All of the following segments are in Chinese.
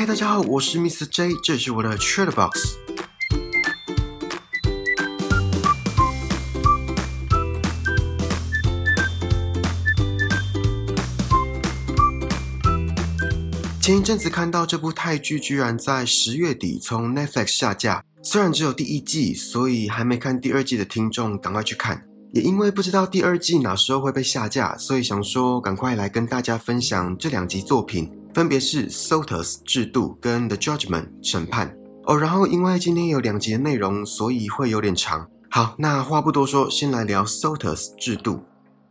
嗨，大家好，我是 Mr. J，这是我的 c h a t Box。前一阵子看到这部泰剧居然在十月底从 Netflix 下架，虽然只有第一季，所以还没看第二季的听众赶快去看。也因为不知道第二季哪时候会被下架，所以想说赶快来跟大家分享这两集作品。分别是 Sotus 制度跟 The Judgment 审判哦，然后因为今天有两集的内容，所以会有点长。好，那话不多说，先来聊 Sotus 制度。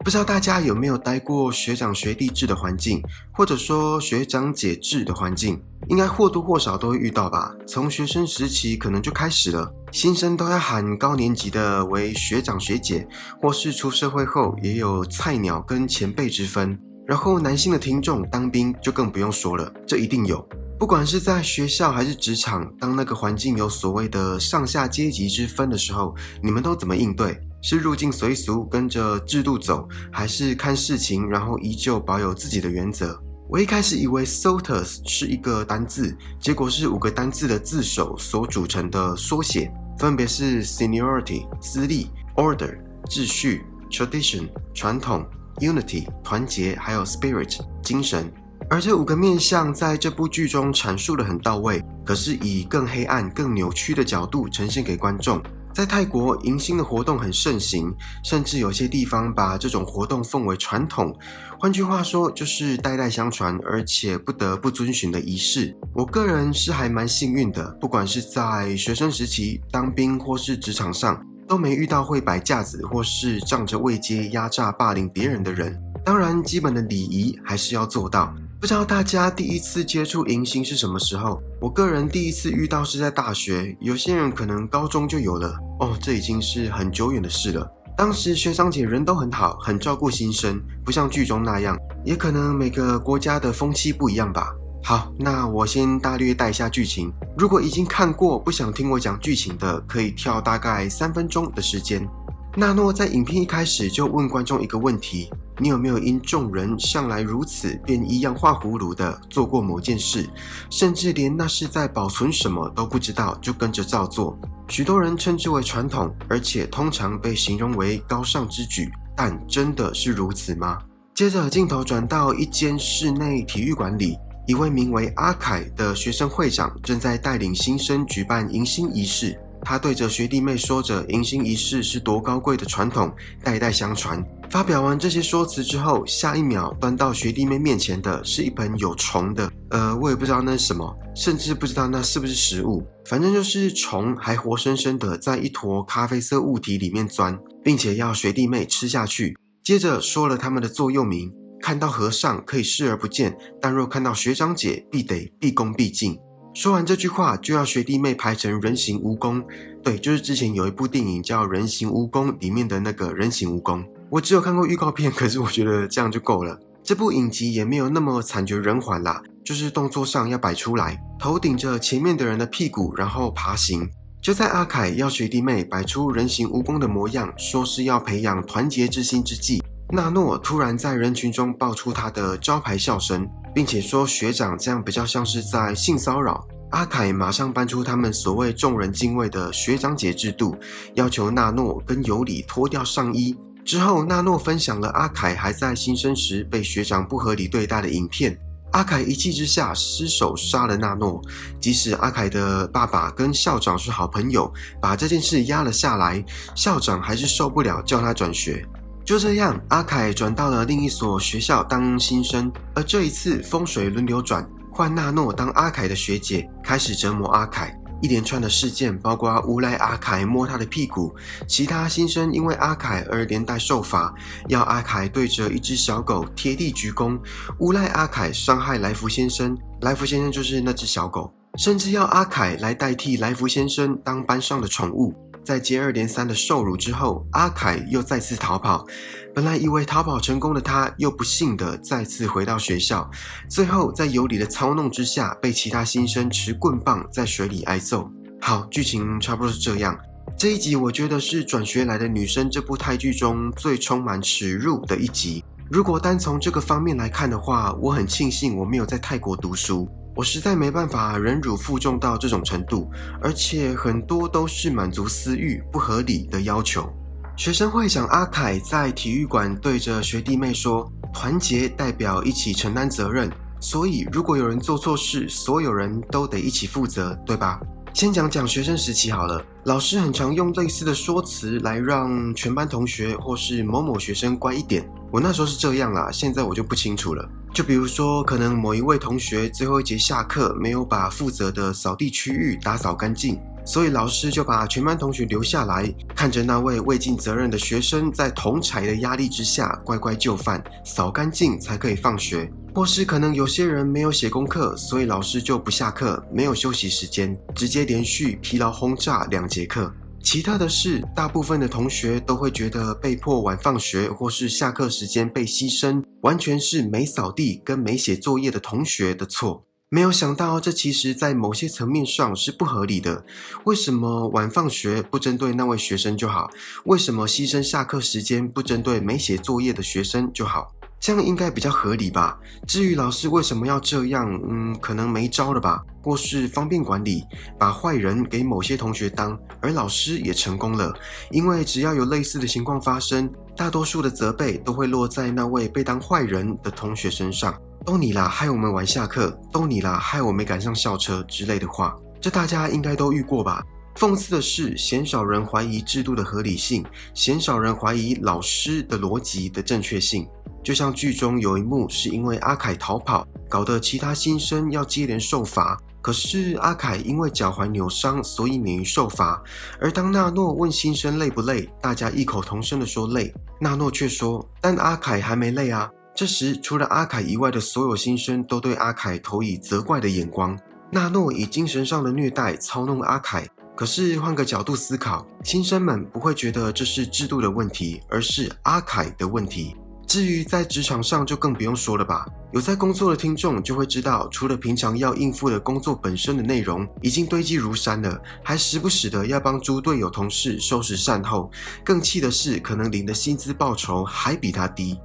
不知道大家有没有待过学长学弟制的环境，或者说学长姐制的环境，应该或多或少都会遇到吧。从学生时期可能就开始了，新生都要喊高年级的为学长学姐，或是出社会后也有菜鸟跟前辈之分。然后男性的听众当兵就更不用说了，这一定有。不管是在学校还是职场，当那个环境有所谓的上下阶级之分的时候，你们都怎么应对？是入境随俗跟着制度走，还是看事情然后依旧保有自己的原则？我一开始以为 Sotus 是一个单字，结果是五个单字的字首所组成的缩写，分别是 Seniority 资历、Order 秩序、Tradition 传统。Unity 团结，还有 Spirit 精神，而这五个面相在这部剧中阐述的很到位，可是以更黑暗、更扭曲的角度呈现给观众。在泰国，迎新的活动很盛行，甚至有些地方把这种活动奉为传统。换句话说，就是代代相传，而且不得不遵循的仪式。我个人是还蛮幸运的，不管是在学生时期当兵，或是职场上。都没遇到会摆架子或是仗着位阶压榨霸凌别人的人。当然，基本的礼仪还是要做到。不知道大家第一次接触迎新是什么时候？我个人第一次遇到是在大学，有些人可能高中就有了。哦，这已经是很久远的事了。当时学长姐人都很好，很照顾新生，不像剧中那样。也可能每个国家的风气不一样吧。好，那我先大略带一下剧情。如果已经看过，不想听我讲剧情的，可以跳大概三分钟的时间。纳诺在影片一开始就问观众一个问题：你有没有因众人向来如此，便一样画葫芦的做过某件事，甚至连那是在保存什么都不知道就跟着照做？许多人称之为传统，而且通常被形容为高尚之举，但真的是如此吗？接着镜头转到一间室内体育馆里。一位名为阿凯的学生会长正在带领新生举办迎新仪式。他对着学弟妹说着迎新仪式是多高贵的传统，代代相传。发表完这些说辞之后，下一秒端到学弟妹面前的是一盆有虫的，呃，我也不知道那是什么，甚至不知道那是不是食物。反正就是虫还活生生的在一坨咖啡色物体里面钻，并且要学弟妹吃下去。接着说了他们的座右铭。看到和尚可以视而不见，但若看到学长姐，必得毕恭毕敬。说完这句话，就要学弟妹排成人形蜈蚣。对，就是之前有一部电影叫《人形蜈蚣》里面的那个人形蜈蚣。我只有看过预告片，可是我觉得这样就够了。这部影集也没有那么惨绝人寰啦，就是动作上要摆出来，头顶着前面的人的屁股，然后爬行。就在阿凯要学弟妹摆出人形蜈蚣的模样，说是要培养团结之心之际。纳诺突然在人群中爆出他的招牌笑声，并且说学长这样比较像是在性骚扰。阿凯马上搬出他们所谓众人敬畏的学长姐制度，要求纳诺跟尤里脱掉上衣。之后，纳诺分享了阿凯还在新生时被学长不合理对待的影片。阿凯一气之下失手杀了纳诺，即使阿凯的爸爸跟校长是好朋友，把这件事压了下来，校长还是受不了，叫他转学。就这样，阿凯转到了另一所学校当新生，而这一次风水轮流转，换纳诺当阿凯的学姐，开始折磨阿凯。一连串的事件，包括诬赖阿凯摸他的屁股，其他新生因为阿凯而连带受罚，要阿凯对着一只小狗贴地鞠躬，诬赖阿凯伤害来福先生，来福先生就是那只小狗，甚至要阿凯来代替来福先生当班上的宠物。在接二连三的受辱之后，阿凯又再次逃跑。本来以为逃跑成功的他，又不幸的再次回到学校。最后在尤里的操弄之下，被其他新生持棍棒在水里挨揍。好，剧情差不多是这样。这一集我觉得是转学来的女生这部泰剧中最充满耻辱的一集。如果单从这个方面来看的话，我很庆幸我没有在泰国读书。我实在没办法忍辱负重到这种程度，而且很多都是满足私欲、不合理的要求。学生会长阿凯在体育馆对着学弟妹说：“团结代表一起承担责任，所以如果有人做错事，所有人都得一起负责，对吧？”先讲讲学生时期好了，老师很常用类似的说辞来让全班同学或是某某学生乖一点。我那时候是这样啦，现在我就不清楚了。就比如说，可能某一位同学最后一节下课没有把负责的扫地区域打扫干净。所以老师就把全班同学留下来，看着那位未尽责任的学生在同才的压力之下乖乖就范，扫干净才可以放学。或是可能有些人没有写功课，所以老师就不下课，没有休息时间，直接连续疲劳轰炸两节课。奇特的是，大部分的同学都会觉得被迫晚放学或是下课时间被牺牲，完全是没扫地跟没写作业的同学的错。没有想到，这其实在某些层面上是不合理的。为什么晚放学不针对那位学生就好？为什么牺牲下课时间不针对没写作业的学生就好？这样应该比较合理吧？至于老师为什么要这样，嗯，可能没招了吧？或是方便管理，把坏人给某些同学当，而老师也成功了。因为只要有类似的情况发生，大多数的责备都会落在那位被当坏人的同学身上。都你啦，害我们晚下课；都你啦，害我没赶上校车之类的话，这大家应该都遇过吧？讽刺的是，鲜少人怀疑制度的合理性，鲜少人怀疑老师的逻辑的正确性。就像剧中有一幕，是因为阿凯逃跑，搞得其他新生要接连受罚。可是阿凯因为脚踝扭伤，所以免于受罚。而当纳诺问新生累不累，大家异口同声的说累，纳诺却说：“但阿凯还没累啊。”这时，除了阿凯以外的所有新生都对阿凯投以责怪的眼光。纳诺以精神上的虐待操弄阿凯。可是换个角度思考，新生们不会觉得这是制度的问题，而是阿凯的问题。至于在职场上，就更不用说了吧。有在工作的听众就会知道，除了平常要应付的工作本身的内容已经堆积如山了，还时不时的要帮猪队友同事收拾善后。更气的是，可能领的薪资报酬还比他低。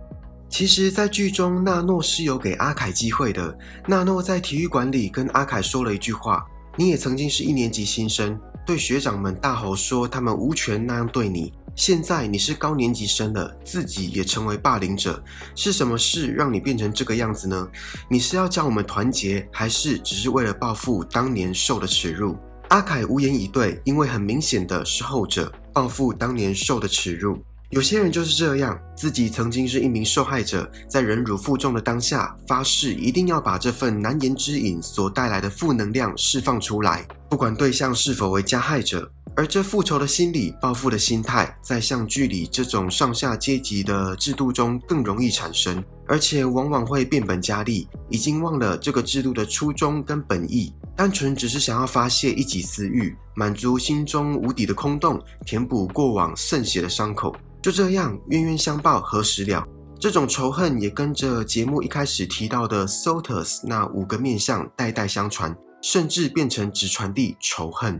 其实，在剧中，纳诺是有给阿凯机会的。纳诺在体育馆里跟阿凯说了一句话：“你也曾经是一年级新生，对学长们大吼说他们无权那样对你。现在你是高年级生了，自己也成为霸凌者，是什么事让你变成这个样子呢？你是要教我们团结，还是只是为了报复当年受的耻辱？”阿凯无言以对，因为很明显的是后者报复当年受的耻辱。有些人就是这样，自己曾经是一名受害者，在忍辱负重的当下，发誓一定要把这份难言之隐所带来的负能量释放出来，不管对象是否为加害者。而这复仇的心理、报复的心态，在像剧里这种上下阶级的制度中更容易产生，而且往往会变本加厉，已经忘了这个制度的初衷跟本意，单纯只是想要发泄一己私欲，满足心中无底的空洞，填补过往渗血的伤口。就这样，冤冤相报何时了？这种仇恨也跟着节目一开始提到的 Sotus 那五个面相代代相传，甚至变成只传递仇恨。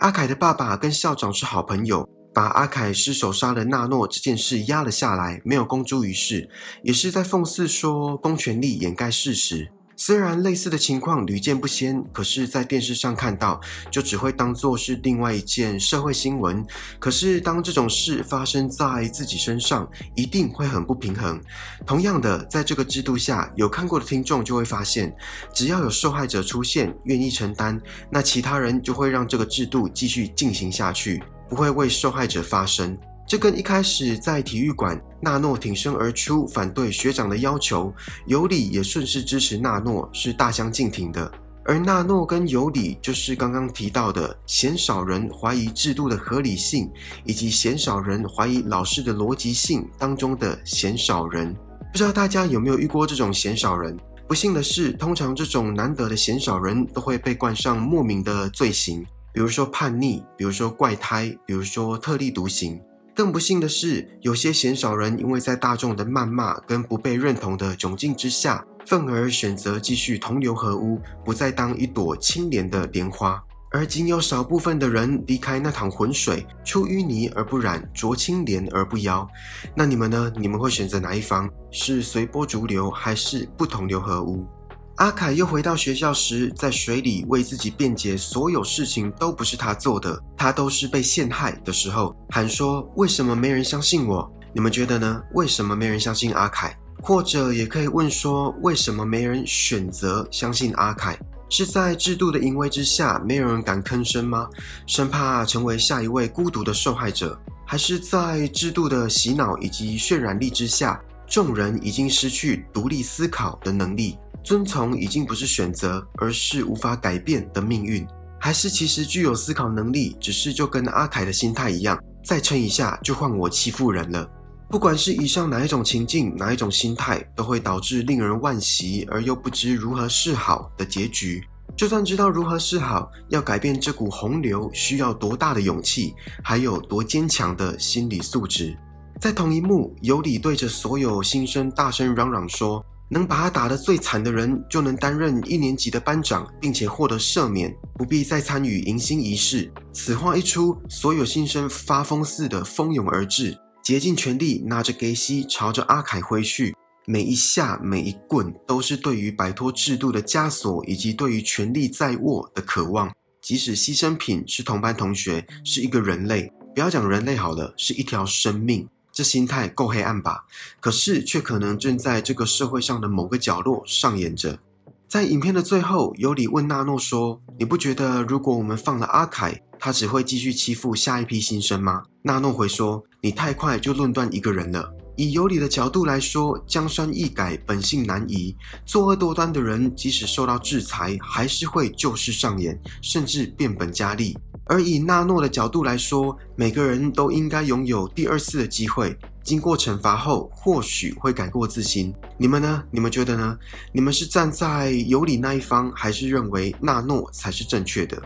阿凯的爸爸跟校长是好朋友，把阿凯失手杀了纳诺这件事压了下来，没有公诸于世，也是在讽刺说公权力掩盖事实。虽然类似的情况屡见不鲜，可是，在电视上看到，就只会当作是另外一件社会新闻。可是，当这种事发生在自己身上，一定会很不平衡。同样的，在这个制度下，有看过的听众就会发现，只要有受害者出现，愿意承担，那其他人就会让这个制度继续进行下去，不会为受害者发声。这跟一开始在体育馆，纳诺挺身而出反对学长的要求，尤里也顺势支持纳诺，是大相径庭的。而纳诺跟尤里就是刚刚提到的鲜少人怀疑制度的合理性，以及鲜少人怀疑老师的逻辑性当中的鲜少人。不知道大家有没有遇过这种鲜少人？不幸的是，通常这种难得的鲜少人都会被冠上莫名的罪行，比如说叛逆，比如说怪胎，比如说特立独行。更不幸的是，有些鲜少人因为在大众的谩骂跟不被认同的窘境之下，愤而选择继续同流合污，不再当一朵清廉的莲花。而仅有少部分的人离开那趟浑水，出淤泥而不染，濯清涟而不妖。那你们呢？你们会选择哪一方？是随波逐流，还是不同流合污？阿凯又回到学校时，在水里为自己辩解，所有事情都不是他做的，他都是被陷害的时候，喊说：“为什么没人相信我？你们觉得呢？为什么没人相信阿凯？或者也可以问说，为什么没人选择相信阿凯？是在制度的淫威之下，没有人敢吭声吗？生怕成为下一位孤独的受害者，还是在制度的洗脑以及渲染力之下，众人已经失去独立思考的能力？”遵从已经不是选择，而是无法改变的命运，还是其实具有思考能力，只是就跟阿凯的心态一样，再撑一下就换我欺负人了。不管是以上哪一种情境，哪一种心态，都会导致令人惋惜而又不知如何是好的结局。就算知道如何是好，要改变这股洪流，需要多大的勇气，还有多坚强的心理素质。在同一幕，尤里对着所有新生大声嚷嚷说。能把他打得最惨的人，就能担任一年级的班长，并且获得赦免，不必再参与迎新仪式。此话一出，所有新生发疯似的蜂拥而至，竭尽全力拿着给西朝着阿凯挥去。每一下，每一棍，都是对于摆脱制度的枷锁，以及对于权力在握的渴望。即使牺牲品是同班同学，是一个人类，不要讲人类好了，是一条生命。这心态够黑暗吧？可是却可能正在这个社会上的某个角落上演着。在影片的最后，尤里问纳诺说：“你不觉得如果我们放了阿凯，他只会继续欺负下一批新生吗？”纳诺回说：“你太快就论断一个人了。以尤里的角度来说，江山易改，本性难移。作恶多端的人，即使受到制裁，还是会旧事上演，甚至变本加厉。”而以纳诺的角度来说，每个人都应该拥有第二次的机会。经过惩罚后，或许会改过自新。你们呢？你们觉得呢？你们是站在有理那一方，还是认为纳诺才是正确的？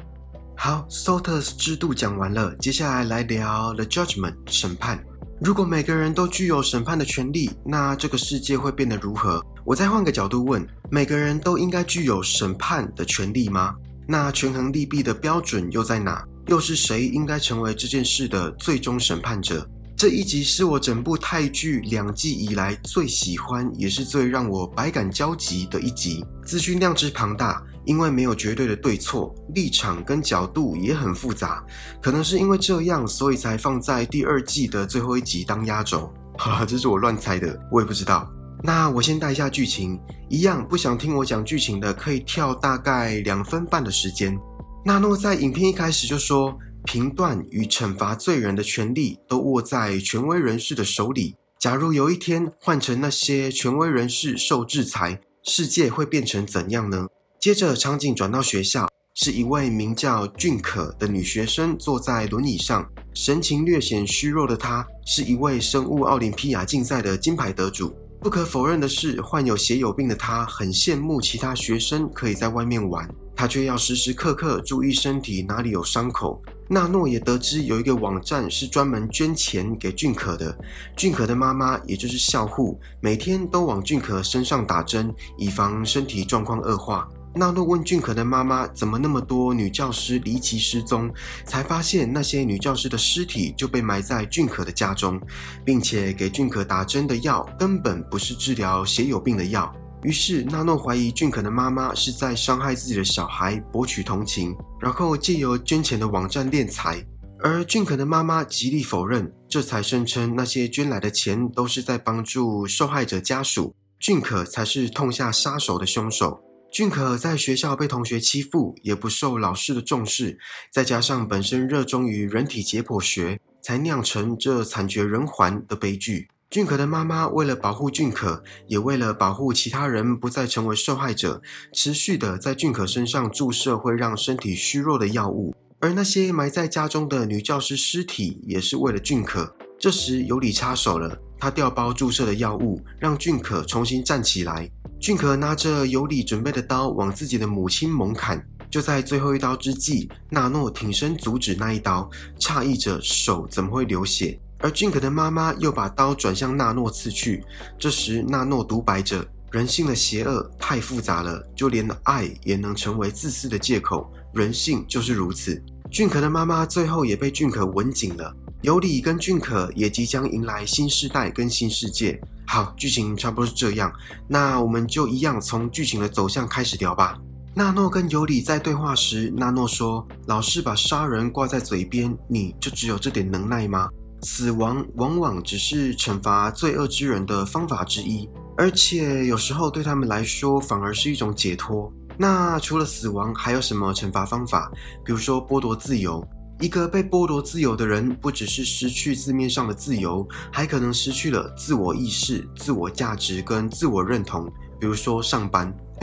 好，Sotus 制度讲完了，接下来来聊 The Judgment 审判。如果每个人都具有审判的权利，那这个世界会变得如何？我再换个角度问：每个人都应该具有审判的权利吗？那权衡利弊的标准又在哪？又是谁应该成为这件事的最终审判者？这一集是我整部泰剧两季以来最喜欢，也是最让我百感交集的一集。资讯量之庞大，因为没有绝对的对错，立场跟角度也很复杂。可能是因为这样，所以才放在第二季的最后一集当压轴。哈，这是我乱猜的，我也不知道。那我先带一下剧情，一样不想听我讲剧情的，可以跳大概两分半的时间。纳诺在影片一开始就说，评断与惩罚罪人的权利都握在权威人士的手里。假如有一天换成那些权威人士受制裁，世界会变成怎样呢？接着场景转到学校，是一位名叫俊可的女学生坐在轮椅上，神情略显虚弱的她，是一位生物奥林匹亚竞赛的金牌得主。不可否认的是，患有血友病的她很羡慕其他学生可以在外面玩，她却要时时刻刻注意身体哪里有伤口。纳诺也得知有一个网站是专门捐钱给俊可的，俊可的妈妈也就是校护，每天都往俊可身上打针，以防身体状况恶化。纳诺问俊可的妈妈：“怎么那么多女教师离奇失踪？”才发现那些女教师的尸体就被埋在俊可的家中，并且给俊可打针的药根本不是治疗血友病的药。于是纳诺怀疑俊可的妈妈是在伤害自己的小孩，博取同情，然后借由捐钱的网站敛财。而俊可的妈妈极力否认，这才声称那些捐来的钱都是在帮助受害者家属，俊可才是痛下杀手的凶手。俊可在学校被同学欺负，也不受老师的重视，再加上本身热衷于人体解剖学，才酿成这惨绝人寰的悲剧。俊可的妈妈为了保护俊可，也为了保护其他人不再成为受害者，持续的在俊可身上注射会让身体虚弱的药物。而那些埋在家中的女教师尸体，也是为了俊可。这时尤里插手了，他调包注射的药物，让俊可重新站起来。俊可拿着尤里准备的刀往自己的母亲猛砍，就在最后一刀之际，纳诺挺身阻止那一刀，诧异着手怎么会流血。而俊可的妈妈又把刀转向纳诺刺去。这时纳诺独白着：“人性的邪恶太复杂了，就连爱也能成为自私的借口。人性就是如此。”俊可的妈妈最后也被俊可吻紧了。尤里跟俊可也即将迎来新时代跟新世界。好，剧情差不多是这样，那我们就一样从剧情的走向开始聊吧。纳诺跟尤里在对话时，纳诺说：“老是把杀人挂在嘴边，你就只有这点能耐吗？死亡往往只是惩罚罪恶之人的方法之一，而且有时候对他们来说反而是一种解脱。那除了死亡，还有什么惩罚方法？比如说剥夺自由。”一个被剥夺自由的人，不只是失去字面上的自由，还可能失去了自我意识、自我价值跟自我认同。比如说上班，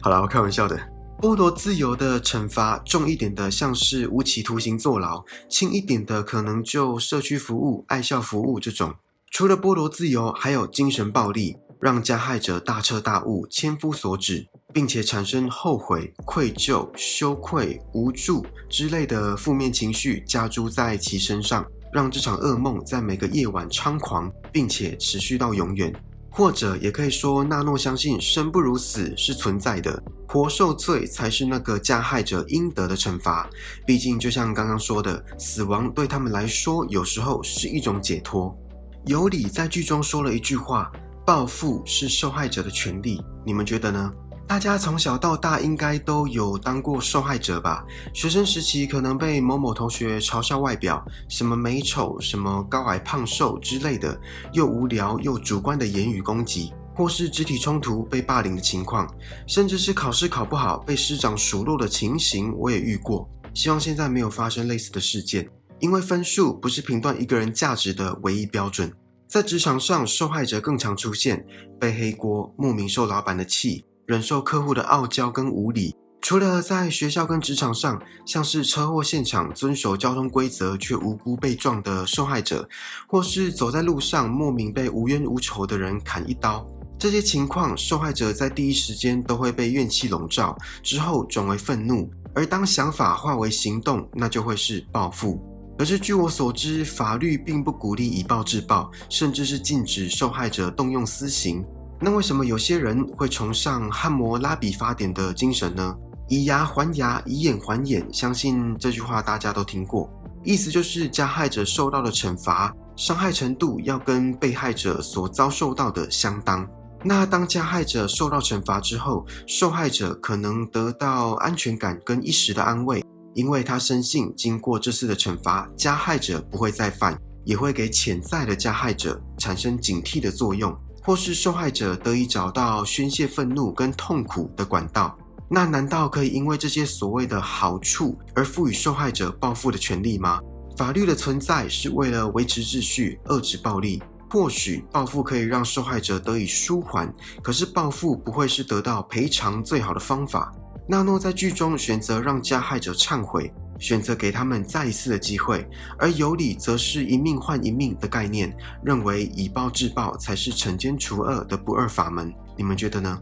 好了，我开玩笑的。剥夺自由的惩罚，重一点的像是无期徒刑坐牢，轻一点的可能就社区服务、爱校服务这种。除了剥夺自由，还有精神暴力，让加害者大彻大悟、千夫所指。并且产生后悔、愧疚、羞愧、无助之类的负面情绪加诸在其身上，让这场噩梦在每个夜晚猖狂，并且持续到永远。或者也可以说，纳诺相信生不如死是存在的，活受罪才是那个加害者应得的惩罚。毕竟，就像刚刚说的，死亡对他们来说有时候是一种解脱。尤里在剧中说了一句话：“报复是受害者的权利。”你们觉得呢？大家从小到大应该都有当过受害者吧？学生时期可能被某某同学嘲笑外表，什么美丑、什么高矮胖瘦之类的，又无聊又主观的言语攻击，或是肢体冲突被霸凌的情况，甚至是考试考不好被师长数落的情形，我也遇过。希望现在没有发生类似的事件，因为分数不是评断一个人价值的唯一标准。在职场上，受害者更常出现，背黑锅，莫名受老板的气。忍受客户的傲娇跟无理，除了在学校跟职场上，像是车祸现场遵守交通规则却无辜被撞的受害者，或是走在路上莫名被无冤无仇的人砍一刀，这些情况，受害者在第一时间都会被怨气笼罩，之后转为愤怒，而当想法化为行动，那就会是报复。可是据我所知，法律并不鼓励以暴制暴，甚至是禁止受害者动用私刑。那为什么有些人会崇尚汉谟拉比法典的精神呢？以牙还牙，以眼还眼。相信这句话大家都听过，意思就是加害者受到的惩罚，伤害程度要跟被害者所遭受到的相当。那当加害者受到惩罚之后，受害者可能得到安全感跟一时的安慰，因为他深信经过这次的惩罚，加害者不会再犯，也会给潜在的加害者产生警惕的作用。或是受害者得以找到宣泄愤怒跟痛苦的管道，那难道可以因为这些所谓的好处而赋予受害者报复的权利吗？法律的存在是为了维持秩序、遏制暴力。或许报复可以让受害者得以舒缓，可是报复不会是得到赔偿最好的方法。纳诺在剧中选择让加害者忏悔。选择给他们再一次的机会，而尤里则是一命换一命的概念，认为以暴制暴才是惩奸除恶的不二法门。你们觉得呢？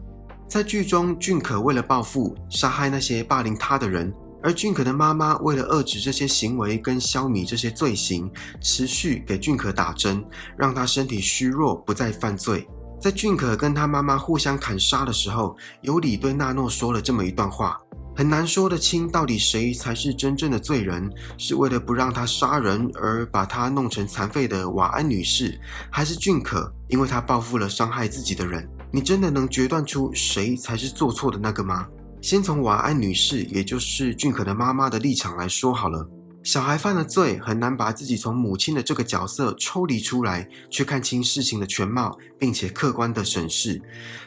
在剧中，俊可为了报复杀害那些霸凌他的人，而俊可的妈妈为了遏制这些行为跟消弭这些罪行，持续给俊可打针，让他身体虚弱，不再犯罪。在俊可跟他妈妈互相砍杀的时候，尤里对纳诺说了这么一段话。很难说得清，到底谁才是真正的罪人？是为了不让他杀人而把他弄成残废的瓦安女士，还是俊可，因为他报复了伤害自己的人？你真的能决断出谁才是做错的那个吗？先从瓦安女士，也就是俊可的妈妈的立场来说好了。小孩犯了罪，很难把自己从母亲的这个角色抽离出来，去看清事情的全貌，并且客观的审视。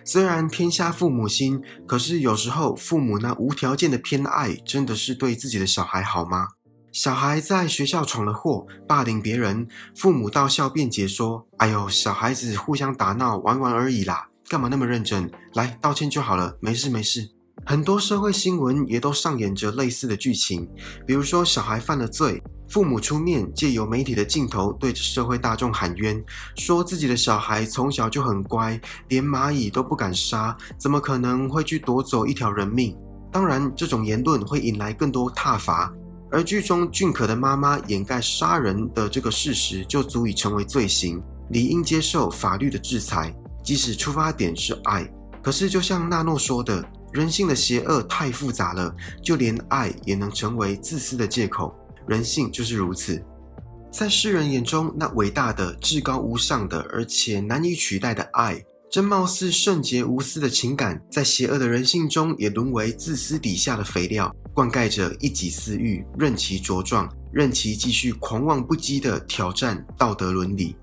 虽然天下父母心，可是有时候父母那无条件的偏爱，真的是对自己的小孩好吗？小孩在学校闯了祸，霸凌别人，父母到校辩解说：“哎呦，小孩子互相打闹玩玩而已啦，干嘛那么认真？来道歉就好了，没事没事。”很多社会新闻也都上演着类似的剧情，比如说小孩犯了罪，父母出面借由媒体的镜头对着社会大众喊冤，说自己的小孩从小就很乖，连蚂蚁都不敢杀，怎么可能会去夺走一条人命？当然，这种言论会引来更多挞伐，而剧中俊可的妈妈掩盖杀人的这个事实，就足以成为罪行，理应接受法律的制裁，即使出发点是爱。可是，就像纳诺说的。人性的邪恶太复杂了，就连爱也能成为自私的借口。人性就是如此。在世人眼中，那伟大的、至高无上的，而且难以取代的爱，这貌似圣洁无私的情感，在邪恶的人性中也沦为自私底下的肥料，灌溉着一己私欲，任其茁壮，任其继续狂妄不羁的挑战道德伦理。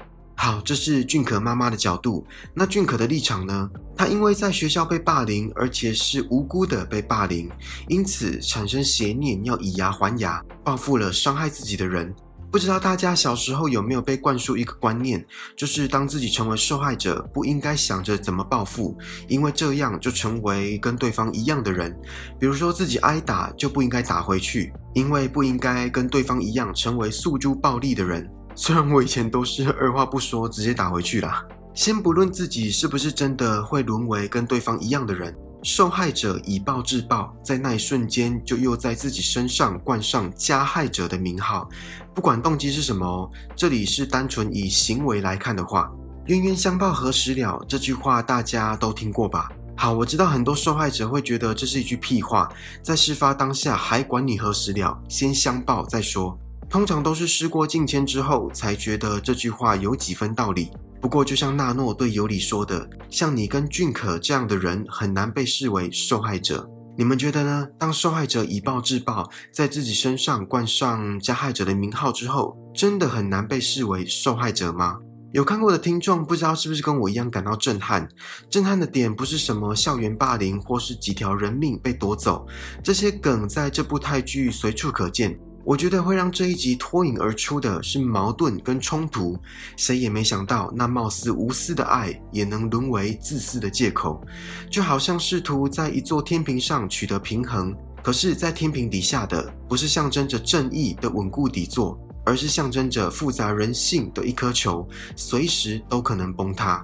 好，这是俊可妈妈的角度。那俊可的立场呢？他因为在学校被霸凌，而且是无辜的被霸凌，因此产生邪念，要以牙还牙，报复了伤害自己的人。不知道大家小时候有没有被灌输一个观念，就是当自己成为受害者，不应该想着怎么报复，因为这样就成为跟对方一样的人。比如说自己挨打，就不应该打回去，因为不应该跟对方一样成为诉诸暴力的人。虽然我以前都是二话不说直接打回去啦。先不论自己是不是真的会沦为跟对方一样的人，受害者以暴制暴，在那一瞬间就又在自己身上冠上加害者的名号。不管动机是什么，这里是单纯以行为来看的话，“冤冤相报何时了”这句话大家都听过吧？好，我知道很多受害者会觉得这是一句屁话，在事发当下还管你何时了，先相报再说。通常都是事过境迁之后才觉得这句话有几分道理。不过，就像纳诺对尤里说的，像你跟俊可这样的人很难被视为受害者。你们觉得呢？当受害者以暴制暴，在自己身上冠上加害者的名号之后，真的很难被视为受害者吗？有看过的听众，不知道是不是跟我一样感到震撼？震撼的点不是什么校园霸凌，或是几条人命被夺走，这些梗在这部泰剧随处可见。我觉得会让这一集脱颖而出的是矛盾跟冲突。谁也没想到，那貌似无私的爱也能沦为自私的借口，就好像试图在一座天平上取得平衡。可是，在天平底下的不是象征着正义的稳固底座，而是象征着复杂人性的一颗球，随时都可能崩塌。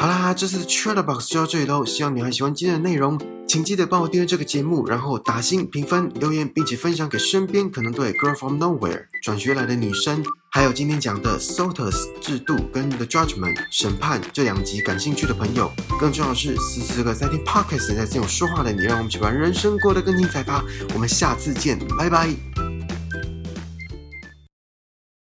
好啦，这次 t r a d e r Box 就到这里喽。希望你还喜欢今天的内容，请记得帮我订阅这个节目，然后打星评分、留言，并且分享给身边可能对 Girl from Nowhere 转学来的女生，还有今天讲的 Sotus 制度跟 The Judgment 审判这两集感兴趣的朋友。更重要的是，时时刻在听 Podcast 在这种说话的你，让我们一起把人生过得更精彩吧。我们下次见，拜拜。